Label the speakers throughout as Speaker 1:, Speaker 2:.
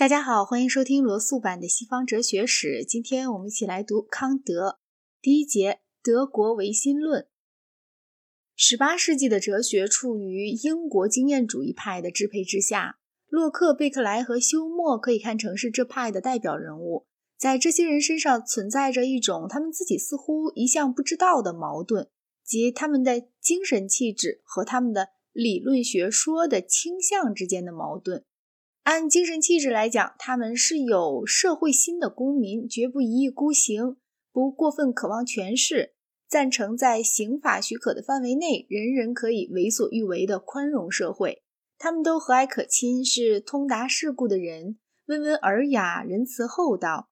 Speaker 1: 大家好，欢迎收听罗素版的西方哲学史。今天我们一起来读康德第一节：德国唯心论。十八世纪的哲学处于英国经验主义派的支配之下，洛克、贝克莱和休谟可以看成是这派的代表人物。在这些人身上存在着一种他们自己似乎一向不知道的矛盾，即他们的精神气质和他们的理论学说的倾向之间的矛盾。按精神气质来讲，他们是有社会心的公民，绝不一意孤行，不过分渴望权势，赞成在刑法许可的范围内，人人可以为所欲为的宽容社会。他们都和蔼可亲，是通达世故的人，温文尔雅，仁慈厚道。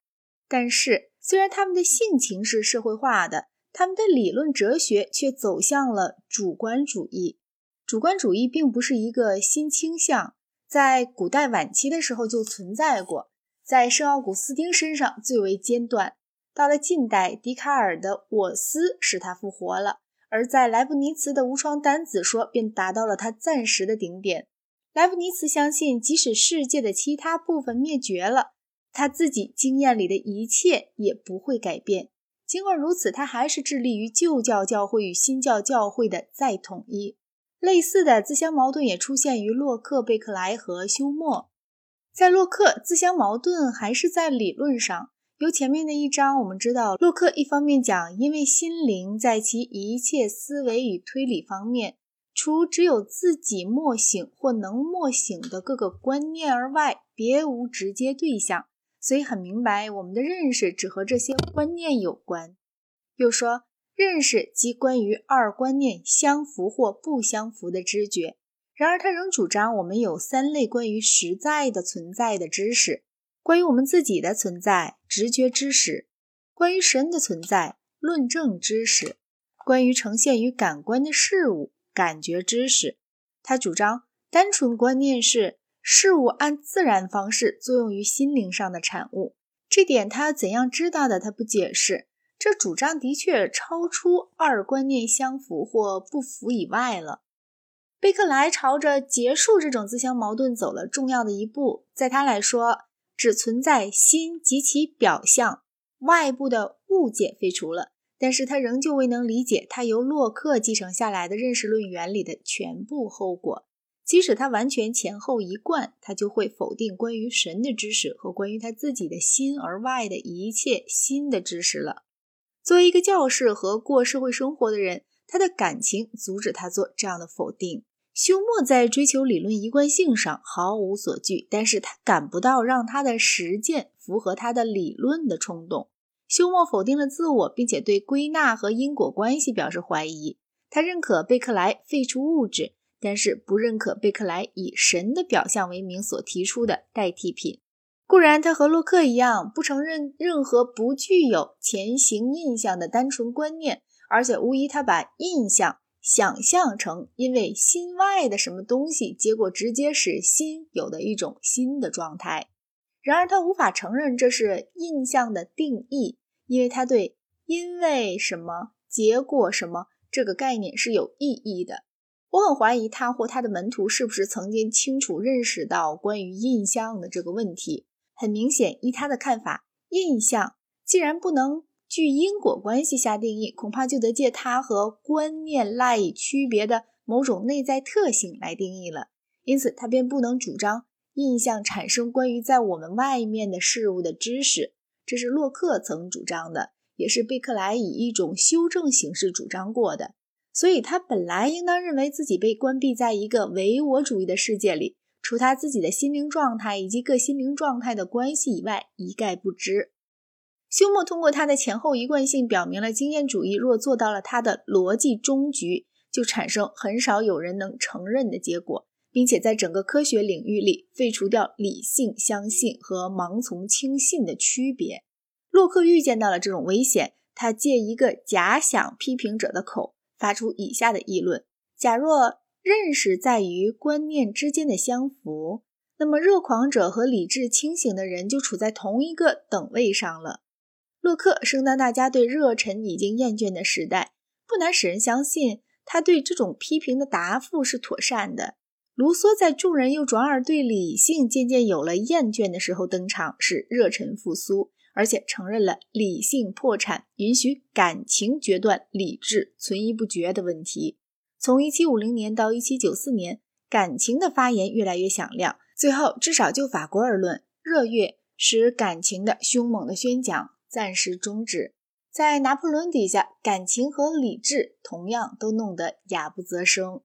Speaker 1: 但是，虽然他们的性情是社会化的，他们的理论哲学却走向了主观主义。主观主义并不是一个新倾向。在古代晚期的时候就存在过，在圣奥古斯丁身上最为尖端。到了近代，笛卡尔的“我思”使他复活了，而在莱布尼茨的无双单子说便达到了他暂时的顶点。莱布尼茨相信，即使世界的其他部分灭绝了，他自己经验里的一切也不会改变。尽管如此，他还是致力于旧教教会与新教教会的再统一。类似的自相矛盾也出现于洛克、贝克莱和休谟。在洛克，自相矛盾还是在理论上。由前面的一章我们知道，洛克一方面讲，因为心灵在其一切思维与推理方面，除只有自己默醒或能默醒的各个观念而外，别无直接对象，所以很明白，我们的认识只和这些观念有关。又说。认识即关于二观念相符或不相符的知觉。然而，他仍主张我们有三类关于实在的存在的知识：关于我们自己的存在，直觉知识；关于神的存在，论证知识；关于呈现于感官的事物，感觉知识。他主张单纯观念是事物按自然方式作用于心灵上的产物。这点他怎样知道的？他不解释。这主张的确超出二观念相符或不符以外了。贝克莱朝着结束这种自相矛盾走了重要的一步。在他来说，只存在心及其表象，外部的物件废除了。但是他仍旧未能理解他由洛克继承下来的认识论原理的全部后果。即使他完全前后一贯，他就会否定关于神的知识和关于他自己的心而外的一切新的知识了。作为一个教士和过社会生活的人，他的感情阻止他做这样的否定。休谟在追求理论一贯性上毫无所惧，但是他感不到让他的实践符合他的理论的冲动。休谟否定了自我，并且对归纳和因果关系表示怀疑。他认可贝克莱废除物质，但是不认可贝克莱以神的表象为名所提出的代替品。固然，他和洛克一样，不承认任何不具有前行印象的单纯观念，而且无疑他把印象想象成因为心外的什么东西，结果直接使心有的一种新的状态。然而，他无法承认这是印象的定义，因为他对因为什么结果什么这个概念是有意义的。我很怀疑他或他的门徒是不是曾经清楚认识到关于印象的这个问题。很明显，依他的看法，印象既然不能据因果关系下定义，恐怕就得借它和观念赖以区别的某种内在特性来定义了。因此，他便不能主张印象产生关于在我们外面的事物的知识。这是洛克曾主张的，也是贝克莱以一种修正形式主张过的。所以，他本来应当认为自己被关闭在一个唯我主义的世界里。除他自己的心灵状态以及各心灵状态的关系以外，一概不知。休谟通过他的前后一贯性，表明了经验主义若做到了他的逻辑终局，就产生很少有人能承认的结果，并且在整个科学领域里废除掉理性相信和盲从轻信的区别。洛克预见到了这种危险，他借一个假想批评者的口，发出以下的议论：假若。认识在于观念之间的相符，那么热狂者和理智清醒的人就处在同一个等位上了。洛克生当大家对热忱已经厌倦的时代，不难使人相信他对这种批评的答复是妥善的。卢梭在众人又转而对理性渐渐有了厌倦的时候登场，是热忱复苏，而且承认了理性破产，允许感情决断理智存疑不决的问题。从1750年到1794年，感情的发言越来越响亮。最后，至少就法国而论，热月使感情的凶猛的宣讲暂时终止。在拿破仑底下，感情和理智同样都弄得哑不择声。